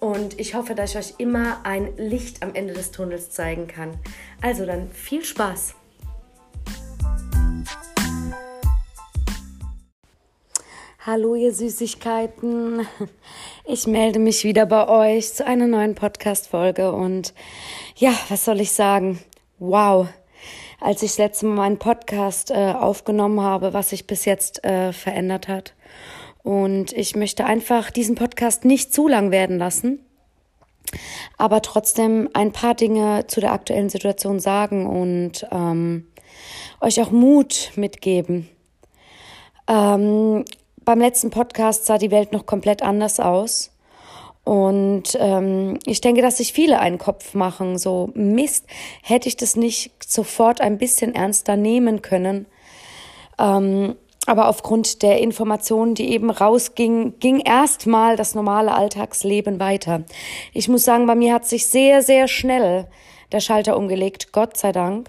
Und ich hoffe, dass ich euch immer ein Licht am Ende des Tunnels zeigen kann. Also dann viel Spaß! Hallo ihr Süßigkeiten. Ich melde mich wieder bei euch zu einer neuen Podcast-Folge und ja, was soll ich sagen? Wow. Als ich das letzte Mal meinen Podcast äh, aufgenommen habe, was sich bis jetzt äh, verändert hat. Und ich möchte einfach diesen Podcast nicht zu lang werden lassen, aber trotzdem ein paar Dinge zu der aktuellen Situation sagen und ähm, euch auch Mut mitgeben. Ähm, beim letzten Podcast sah die Welt noch komplett anders aus. Und ähm, ich denke, dass sich viele einen Kopf machen. So, Mist, hätte ich das nicht sofort ein bisschen ernster nehmen können. Ähm, aber aufgrund der Informationen, die eben rausgingen, ging erstmal das normale Alltagsleben weiter. Ich muss sagen, bei mir hat sich sehr, sehr schnell der Schalter umgelegt, Gott sei Dank.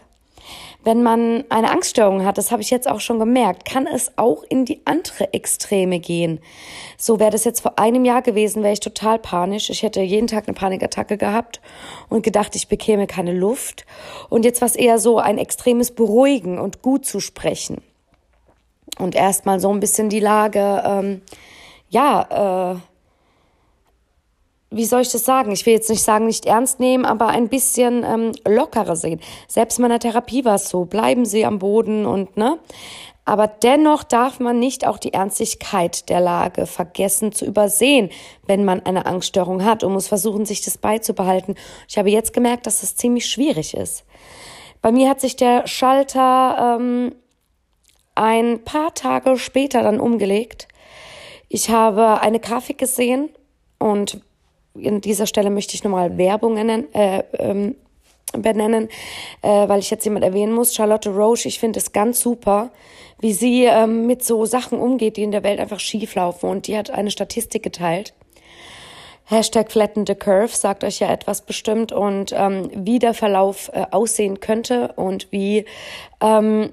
Wenn man eine Angststörung hat, das habe ich jetzt auch schon gemerkt, kann es auch in die andere Extreme gehen. So wäre das jetzt vor einem Jahr gewesen, wäre ich total panisch. Ich hätte jeden Tag eine Panikattacke gehabt und gedacht, ich bekäme keine Luft. Und jetzt war es eher so ein extremes Beruhigen und gut zu sprechen und erstmal so ein bisschen die Lage, ähm, ja, äh, wie soll ich das sagen? Ich will jetzt nicht sagen, nicht ernst nehmen, aber ein bisschen ähm, lockerer sehen. Selbst in meiner Therapie war es so, bleiben Sie am Boden und ne. Aber dennoch darf man nicht auch die Ernstigkeit der Lage vergessen zu übersehen, wenn man eine Angststörung hat und muss versuchen, sich das beizubehalten. Ich habe jetzt gemerkt, dass das ziemlich schwierig ist. Bei mir hat sich der Schalter ähm, ein paar Tage später dann umgelegt. Ich habe eine Grafik gesehen und an dieser Stelle möchte ich nochmal Werbung nennen, äh, ähm, benennen, äh, weil ich jetzt jemand erwähnen muss. Charlotte Roche, ich finde es ganz super, wie sie ähm, mit so Sachen umgeht, die in der Welt einfach schief laufen. Und die hat eine Statistik geteilt. Hashtag flatten the curve sagt euch ja etwas bestimmt und ähm, wie der Verlauf äh, aussehen könnte und wie ähm,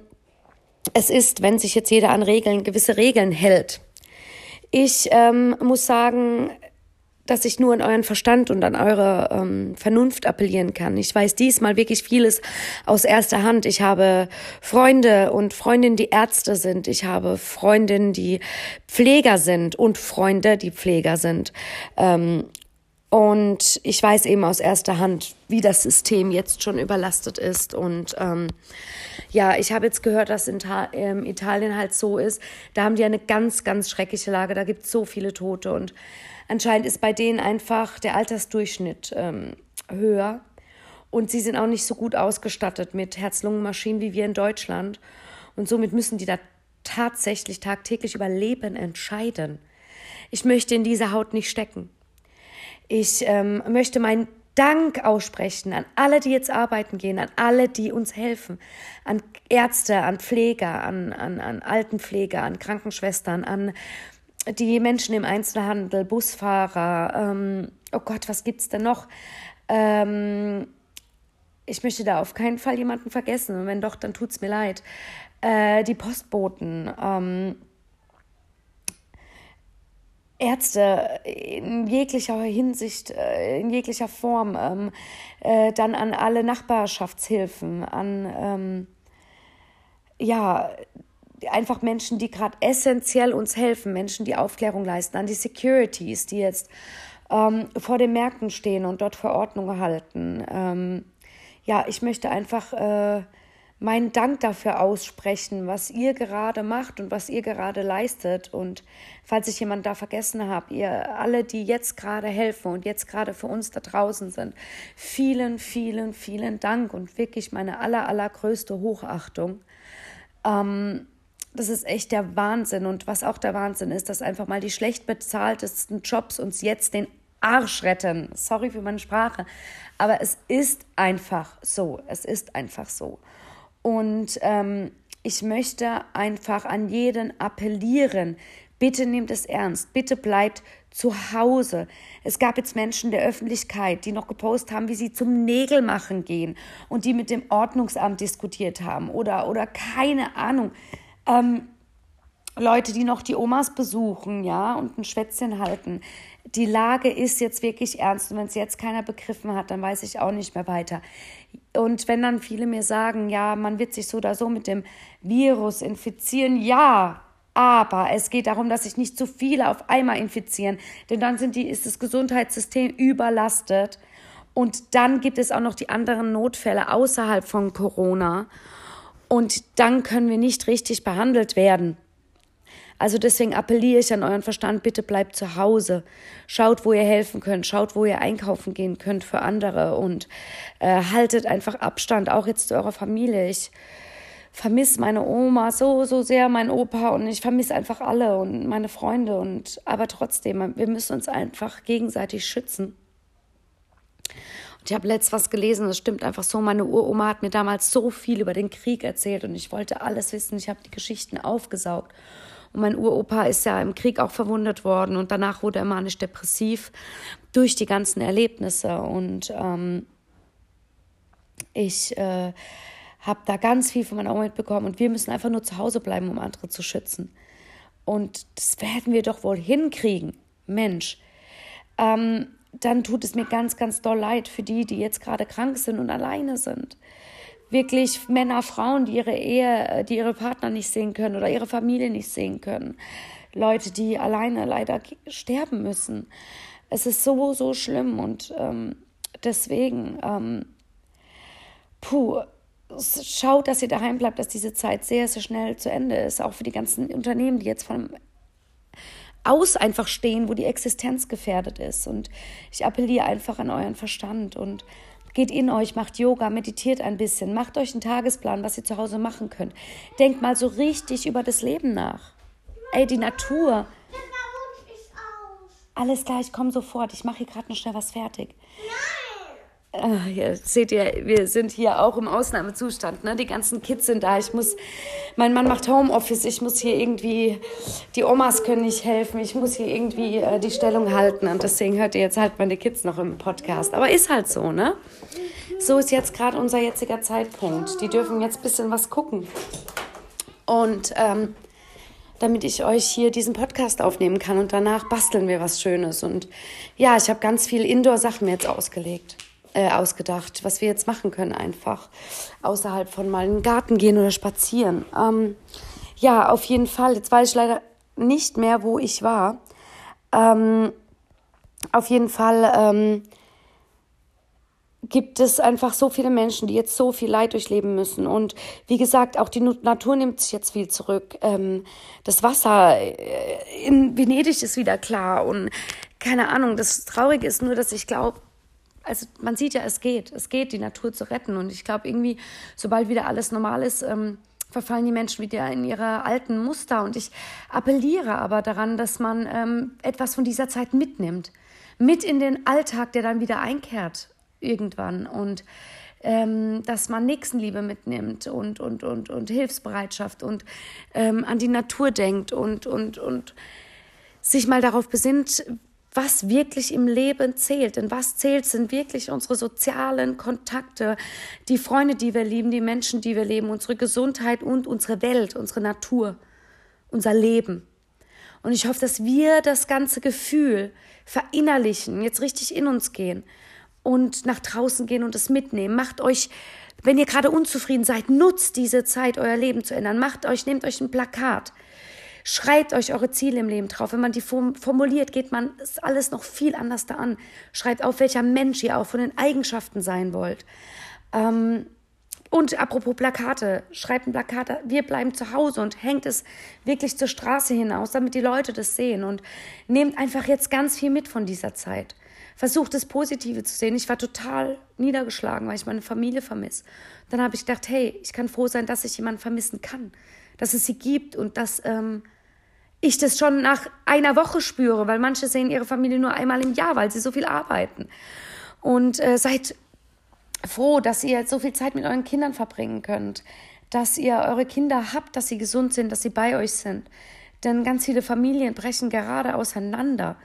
es ist, wenn sich jetzt jeder an Regeln, gewisse Regeln hält. Ich ähm, muss sagen, dass ich nur an euren Verstand und an eure ähm, Vernunft appellieren kann. Ich weiß diesmal wirklich vieles aus erster Hand. Ich habe Freunde und Freundinnen, die Ärzte sind. Ich habe Freundinnen, die Pfleger sind und Freunde, die Pfleger sind. Ähm, und ich weiß eben aus erster Hand, wie das System jetzt schon überlastet ist. Und ähm, ja, ich habe jetzt gehört, dass in ähm, Italien halt so ist. Da haben die eine ganz, ganz schreckliche Lage. Da gibt es so viele Tote. Und anscheinend ist bei denen einfach der Altersdurchschnitt ähm, höher. Und sie sind auch nicht so gut ausgestattet mit Herz-Lungen-Maschinen wie wir in Deutschland. Und somit müssen die da tatsächlich tagtäglich über Leben entscheiden. Ich möchte in dieser Haut nicht stecken. Ich ähm, möchte meinen Dank aussprechen an alle, die jetzt arbeiten gehen, an alle, die uns helfen, an Ärzte, an Pfleger, an, an, an Altenpfleger, an Krankenschwestern, an die Menschen im Einzelhandel, Busfahrer. Ähm, oh Gott, was gibt's denn noch? Ähm, ich möchte da auf keinen Fall jemanden vergessen. Und wenn doch, dann tut's mir leid. Äh, die Postboten. Ähm, Ärzte in jeglicher Hinsicht, äh, in jeglicher Form, ähm, äh, dann an alle Nachbarschaftshilfen, an ähm, ja einfach Menschen, die gerade essentiell uns helfen, Menschen, die Aufklärung leisten, an die Securities, die jetzt ähm, vor den Märkten stehen und dort Verordnungen halten. Ähm, ja, ich möchte einfach äh, meinen Dank dafür aussprechen, was ihr gerade macht und was ihr gerade leistet. Und falls ich jemanden da vergessen habe, ihr alle, die jetzt gerade helfen und jetzt gerade für uns da draußen sind, vielen, vielen, vielen Dank und wirklich meine aller, allergrößte Hochachtung. Ähm, das ist echt der Wahnsinn. Und was auch der Wahnsinn ist, dass einfach mal die schlecht bezahltesten Jobs uns jetzt den Arsch retten. Sorry für meine Sprache. Aber es ist einfach so. Es ist einfach so. Und ähm, ich möchte einfach an jeden appellieren, bitte nehmt es ernst, bitte bleibt zu Hause. Es gab jetzt Menschen der Öffentlichkeit, die noch gepostet haben, wie sie zum Nägelmachen gehen und die mit dem Ordnungsamt diskutiert haben oder, oder keine Ahnung. Ähm, Leute, die noch die Omas besuchen, ja, und ein Schwätzchen halten. Die Lage ist jetzt wirklich ernst und wenn es jetzt keiner begriffen hat, dann weiß ich auch nicht mehr weiter. Und wenn dann viele mir sagen, ja, man wird sich so oder so mit dem Virus infizieren, ja, aber es geht darum, dass sich nicht zu viele auf einmal infizieren, denn dann sind die, ist das Gesundheitssystem überlastet. Und dann gibt es auch noch die anderen Notfälle außerhalb von Corona. Und dann können wir nicht richtig behandelt werden. Also deswegen appelliere ich an euren Verstand, bitte bleibt zu Hause. Schaut, wo ihr helfen könnt, schaut, wo ihr einkaufen gehen könnt für andere und äh, haltet einfach Abstand, auch jetzt zu eurer Familie. Ich vermisse meine Oma so, so sehr, mein Opa und ich vermisse einfach alle und meine Freunde und aber trotzdem, wir müssen uns einfach gegenseitig schützen. Und ich habe letzt was gelesen, das stimmt einfach so. Meine Uroma hat mir damals so viel über den Krieg erzählt und ich wollte alles wissen. Ich habe die Geschichten aufgesaugt. Und mein Uropa ist ja im Krieg auch verwundet worden und danach wurde er manisch-depressiv durch die ganzen Erlebnisse. Und ähm, ich äh, habe da ganz viel von meiner Oma mitbekommen und wir müssen einfach nur zu Hause bleiben, um andere zu schützen. Und das werden wir doch wohl hinkriegen, Mensch. Ähm, dann tut es mir ganz, ganz doll leid für die, die jetzt gerade krank sind und alleine sind wirklich Männer, Frauen, die ihre Ehe, die ihre Partner nicht sehen können oder ihre Familie nicht sehen können. Leute, die alleine leider sterben müssen. Es ist so, so schlimm und ähm, deswegen, ähm, puh, schaut, dass ihr daheim bleibt, dass diese Zeit sehr, sehr schnell zu Ende ist. Auch für die ganzen Unternehmen, die jetzt von aus einfach stehen, wo die Existenz gefährdet ist. Und ich appelliere einfach an euren Verstand und Geht in euch, macht Yoga, meditiert ein bisschen, macht euch einen Tagesplan, was ihr zu Hause machen könnt. Denkt mal so richtig über das Leben nach. Ey, die Natur. Alles klar, ich komme sofort. Ich mache hier gerade noch schnell was fertig. Nein. Äh, hier seht ihr, wir sind hier auch im Ausnahmezustand. Ne? Die ganzen Kids sind da. Ich muss, mein Mann macht Homeoffice. Ich muss hier irgendwie, die Omas können nicht helfen. Ich muss hier irgendwie äh, die Stellung halten. Und deswegen hört ihr jetzt halt meine Kids noch im Podcast. Aber ist halt so, ne? So ist jetzt gerade unser jetziger Zeitpunkt. Die dürfen jetzt ein bisschen was gucken. Und ähm, damit ich euch hier diesen Podcast aufnehmen kann und danach basteln wir was Schönes. Und ja, ich habe ganz viel Indoor-Sachen jetzt ausgelegt äh, ausgedacht, was wir jetzt machen können einfach. Außerhalb von mal in den Garten gehen oder spazieren. Ähm, ja, auf jeden Fall. Jetzt weiß ich leider nicht mehr, wo ich war. Ähm, auf jeden Fall ähm, gibt es einfach so viele Menschen, die jetzt so viel Leid durchleben müssen. Und wie gesagt, auch die Natur nimmt sich jetzt viel zurück. Ähm, das Wasser äh, in Venedig ist wieder klar. Und keine Ahnung, das Traurige ist nur, dass ich glaube, also man sieht ja, es geht. Es geht, die Natur zu retten. Und ich glaube, irgendwie, sobald wieder alles normal ist, ähm, verfallen die Menschen wieder in ihre alten Muster. Und ich appelliere aber daran, dass man ähm, etwas von dieser Zeit mitnimmt. Mit in den Alltag, der dann wieder einkehrt irgendwann. Und ähm, dass man Nächstenliebe mitnimmt und, und, und, und Hilfsbereitschaft und ähm, an die Natur denkt und, und, und sich mal darauf besinnt, was wirklich im Leben zählt. Denn was zählt, sind wirklich unsere sozialen Kontakte, die Freunde, die wir lieben, die Menschen, die wir leben, unsere Gesundheit und unsere Welt, unsere Natur, unser Leben. Und ich hoffe, dass wir das ganze Gefühl verinnerlichen, jetzt richtig in uns gehen und nach draußen gehen und es mitnehmen. Macht euch, wenn ihr gerade unzufrieden seid, nutzt diese Zeit, euer Leben zu ändern. Macht euch, nehmt euch ein Plakat Schreibt euch eure Ziele im Leben drauf. Wenn man die formuliert, geht man alles noch viel anders da an. Schreibt auf, welcher Mensch ihr auch von den Eigenschaften sein wollt. Ähm, Und apropos Plakate, schreibt ein Plakat, wir bleiben zu Hause und hängt es wirklich zur Straße hinaus, damit die Leute das sehen. Und nehmt einfach jetzt ganz viel mit von dieser Zeit. Versucht das Positive zu sehen. Ich war total niedergeschlagen, weil ich meine Familie vermisse. Dann habe ich gedacht, hey, ich kann froh sein, dass ich jemanden vermissen kann, dass es sie gibt und dass ähm, ich das schon nach einer Woche spüre, weil manche sehen ihre Familie nur einmal im Jahr, weil sie so viel arbeiten. Und äh, seid froh, dass ihr so viel Zeit mit euren Kindern verbringen könnt, dass ihr eure Kinder habt, dass sie gesund sind, dass sie bei euch sind. Denn ganz viele Familien brechen gerade auseinander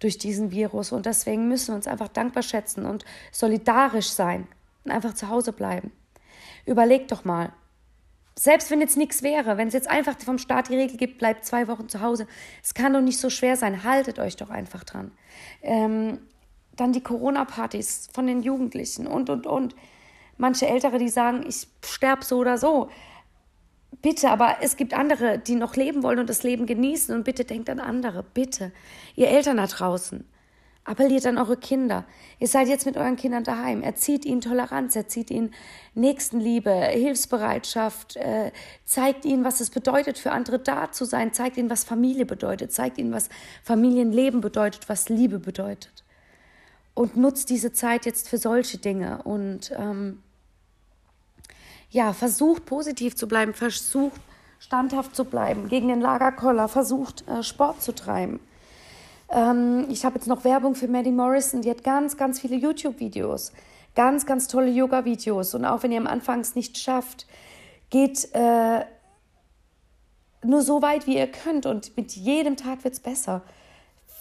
durch diesen Virus und deswegen müssen wir uns einfach dankbar schätzen und solidarisch sein und einfach zu Hause bleiben. Überlegt doch mal, selbst wenn jetzt nichts wäre, wenn es jetzt einfach vom Staat die Regel gibt, bleibt zwei Wochen zu Hause, es kann doch nicht so schwer sein, haltet euch doch einfach dran. Ähm, dann die Corona-Partys von den Jugendlichen und, und, und. Manche Ältere, die sagen, ich sterbe so oder so. Bitte, aber es gibt andere, die noch leben wollen und das Leben genießen. Und bitte denkt an andere. Bitte. Ihr Eltern da draußen. Appelliert an eure Kinder. Ihr seid jetzt mit euren Kindern daheim. Erzieht ihnen Toleranz, erzieht ihnen Nächstenliebe, Hilfsbereitschaft. Äh, zeigt ihnen, was es bedeutet, für andere da zu sein. Zeigt ihnen, was Familie bedeutet. Zeigt ihnen, was Familienleben bedeutet, was Liebe bedeutet und nutzt diese Zeit jetzt für solche Dinge und ähm, ja, versucht positiv zu bleiben, versucht standhaft zu bleiben gegen den Lagerkoller, versucht äh, Sport zu treiben. Ähm, ich habe jetzt noch Werbung für Maddie Morrison, die hat ganz, ganz viele YouTube-Videos, ganz, ganz tolle Yoga-Videos und auch wenn ihr am Anfang es nicht schafft, geht äh, nur so weit, wie ihr könnt und mit jedem Tag wird es besser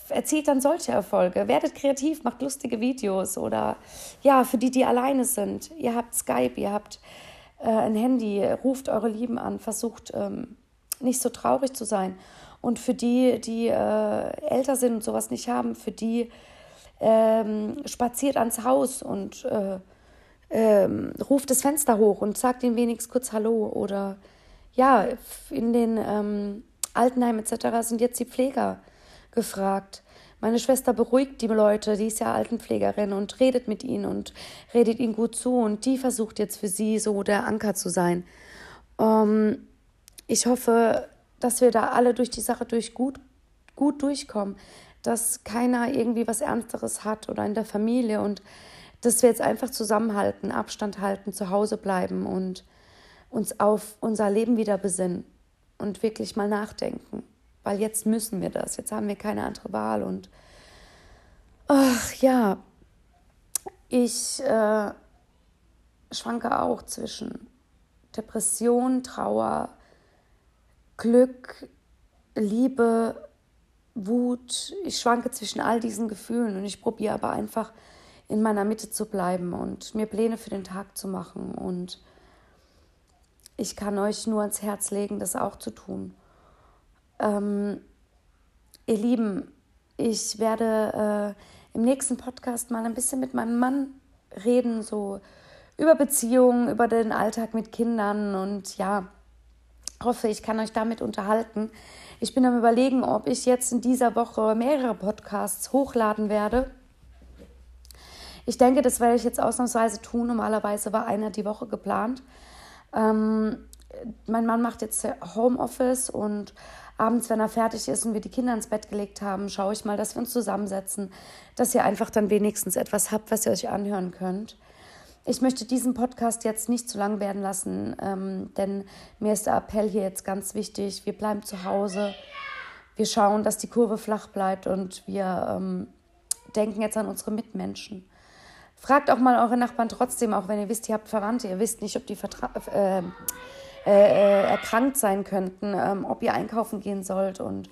erzielt dann solche Erfolge. Werdet kreativ, macht lustige Videos oder ja, für die, die alleine sind. Ihr habt Skype, ihr habt äh, ein Handy, ruft eure Lieben an, versucht ähm, nicht so traurig zu sein. Und für die, die äh, älter sind und sowas nicht haben, für die ähm, spaziert ans Haus und äh, ähm, ruft das Fenster hoch und sagt ihnen wenigstens kurz Hallo. Oder ja, in den ähm, Altenheimen etc. sind jetzt die Pfleger gefragt. Meine Schwester beruhigt die Leute, die ist ja Altenpflegerin und redet mit ihnen und redet ihnen gut zu und die versucht jetzt für sie so der Anker zu sein. Ähm, ich hoffe, dass wir da alle durch die Sache durch gut, gut durchkommen, dass keiner irgendwie was Ernsteres hat oder in der Familie und dass wir jetzt einfach zusammenhalten, Abstand halten, zu Hause bleiben und uns auf unser Leben wieder besinnen und wirklich mal nachdenken weil jetzt müssen wir das, jetzt haben wir keine andere Wahl und ach ja, ich äh, schwanke auch zwischen Depression, Trauer, Glück, Liebe, Wut. Ich schwanke zwischen all diesen Gefühlen und ich probiere aber einfach in meiner Mitte zu bleiben und mir Pläne für den Tag zu machen. Und ich kann euch nur ans Herz legen, das auch zu tun. Ähm, ihr Lieben, ich werde äh, im nächsten Podcast mal ein bisschen mit meinem Mann reden, so über Beziehungen, über den Alltag mit Kindern und ja, hoffe, ich kann euch damit unterhalten. Ich bin am Überlegen, ob ich jetzt in dieser Woche mehrere Podcasts hochladen werde. Ich denke, das werde ich jetzt ausnahmsweise tun. Normalerweise war einer die Woche geplant. Ähm, mein Mann macht jetzt Homeoffice und abends, wenn er fertig ist und wir die Kinder ins Bett gelegt haben, schaue ich mal, dass wir uns zusammensetzen, dass ihr einfach dann wenigstens etwas habt, was ihr euch anhören könnt. Ich möchte diesen Podcast jetzt nicht zu lang werden lassen, ähm, denn mir ist der Appell hier jetzt ganz wichtig. Wir bleiben zu Hause, wir schauen, dass die Kurve flach bleibt und wir ähm, denken jetzt an unsere Mitmenschen. Fragt auch mal eure Nachbarn trotzdem, auch wenn ihr wisst, ihr habt Verwandte, ihr wisst nicht, ob die Vertra äh, äh, erkrankt sein könnten, ähm, ob ihr einkaufen gehen sollt. Und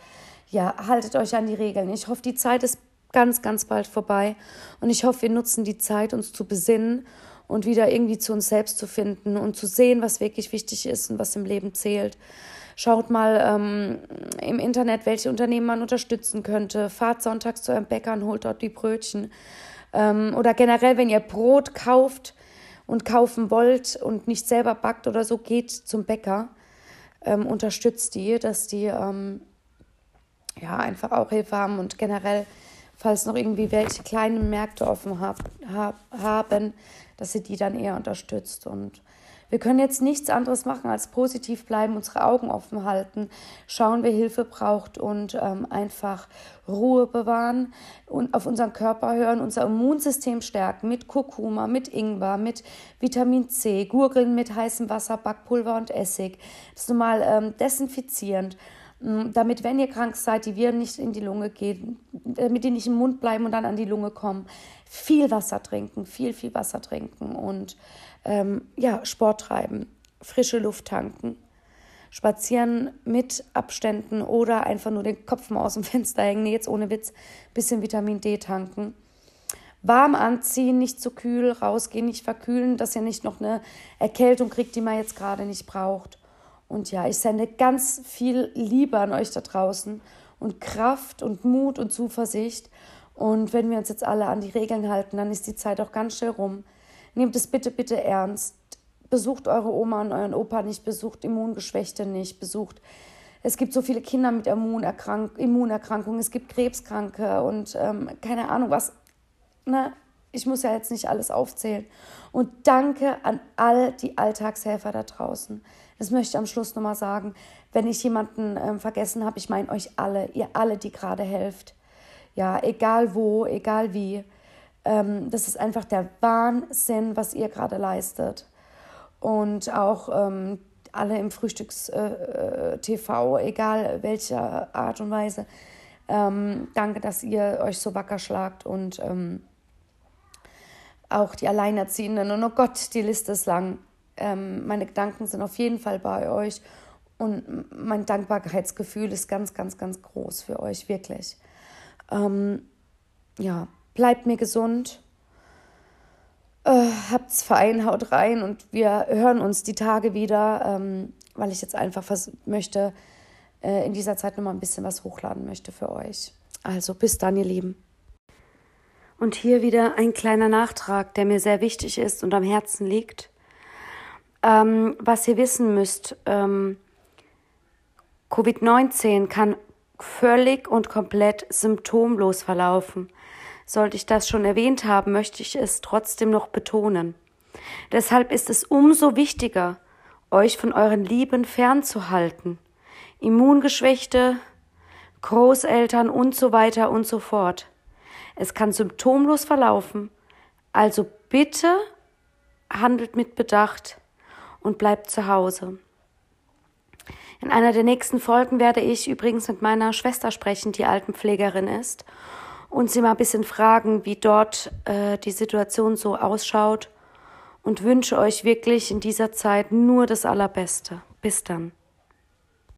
ja, haltet euch an die Regeln. Ich hoffe, die Zeit ist ganz, ganz bald vorbei. Und ich hoffe, wir nutzen die Zeit, uns zu besinnen und wieder irgendwie zu uns selbst zu finden und zu sehen, was wirklich wichtig ist und was im Leben zählt. Schaut mal ähm, im Internet, welche Unternehmen man unterstützen könnte. Fahrt sonntags zu eurem Bäcker und holt dort die Brötchen. Ähm, oder generell, wenn ihr Brot kauft, und kaufen wollt und nicht selber backt oder so, geht zum Bäcker, ähm, unterstützt die, dass die ähm, ja einfach auch Hilfe haben und generell, falls noch irgendwie welche kleinen Märkte offen hab, hab, haben, dass sie die dann eher unterstützt und Wir können jetzt nichts anderes machen als positiv bleiben, unsere Augen offen halten, schauen, wer Hilfe braucht und ähm, einfach Ruhe bewahren und auf unseren Körper hören, unser Immunsystem stärken mit Kurkuma, mit Ingwer, mit Vitamin C, Gurgeln mit heißem Wasser, Backpulver und Essig. Das ist normal ähm, desinfizierend damit, wenn ihr krank seid, die Viren nicht in die Lunge gehen, damit die nicht im Mund bleiben und dann an die Lunge kommen, viel Wasser trinken, viel, viel Wasser trinken und ähm, ja, Sport treiben, frische Luft tanken, spazieren mit Abständen oder einfach nur den Kopf mal aus dem Fenster hängen, nee, jetzt ohne Witz, bisschen Vitamin D tanken. Warm anziehen, nicht zu kühl, rausgehen, nicht verkühlen, dass ihr nicht noch eine Erkältung kriegt, die man jetzt gerade nicht braucht. Und ja, ich sende ganz viel Liebe an euch da draußen und Kraft und Mut und Zuversicht. Und wenn wir uns jetzt alle an die Regeln halten, dann ist die Zeit auch ganz schnell rum. Nehmt es bitte, bitte ernst. Besucht eure Oma und euren Opa nicht, besucht Immungeschwächte nicht, besucht. Es gibt so viele Kinder mit Immunerkrank Immunerkrankungen, es gibt Krebskranke und ähm, keine Ahnung was. Ne? Ich muss ja jetzt nicht alles aufzählen. Und danke an all die Alltagshelfer da draußen. Das möchte ich am Schluss nochmal sagen. Wenn ich jemanden ähm, vergessen habe, ich meine euch alle, ihr alle, die gerade helft. Ja, egal wo, egal wie. Ähm, das ist einfach der Wahnsinn, was ihr gerade leistet. Und auch ähm, alle im Frühstücks-TV, äh, äh egal welcher Art und Weise. Ähm, danke, dass ihr euch so wacker schlagt und ähm, auch die Alleinerziehenden. Und oh Gott, die Liste ist lang. Ähm, meine Gedanken sind auf jeden Fall bei euch und mein Dankbarkeitsgefühl ist ganz, ganz, ganz groß für euch, wirklich. Ähm, ja, bleibt mir gesund. Äh, habt's fein, haut rein und wir hören uns die Tage wieder, ähm, weil ich jetzt einfach was möchte, äh, in dieser Zeit nochmal ein bisschen was hochladen möchte für euch. Also bis dann, ihr Lieben. Und hier wieder ein kleiner Nachtrag, der mir sehr wichtig ist und am Herzen liegt. Ähm, was ihr wissen müsst, ähm, Covid-19 kann völlig und komplett symptomlos verlaufen. Sollte ich das schon erwähnt haben, möchte ich es trotzdem noch betonen. Deshalb ist es umso wichtiger, euch von euren Lieben fernzuhalten. Immungeschwächte, Großeltern und so weiter und so fort. Es kann symptomlos verlaufen. Also bitte handelt mit Bedacht und bleibt zu Hause. In einer der nächsten Folgen werde ich übrigens mit meiner Schwester sprechen, die Altenpflegerin ist, und sie mal ein bisschen fragen, wie dort äh, die Situation so ausschaut und wünsche euch wirklich in dieser Zeit nur das Allerbeste. Bis dann.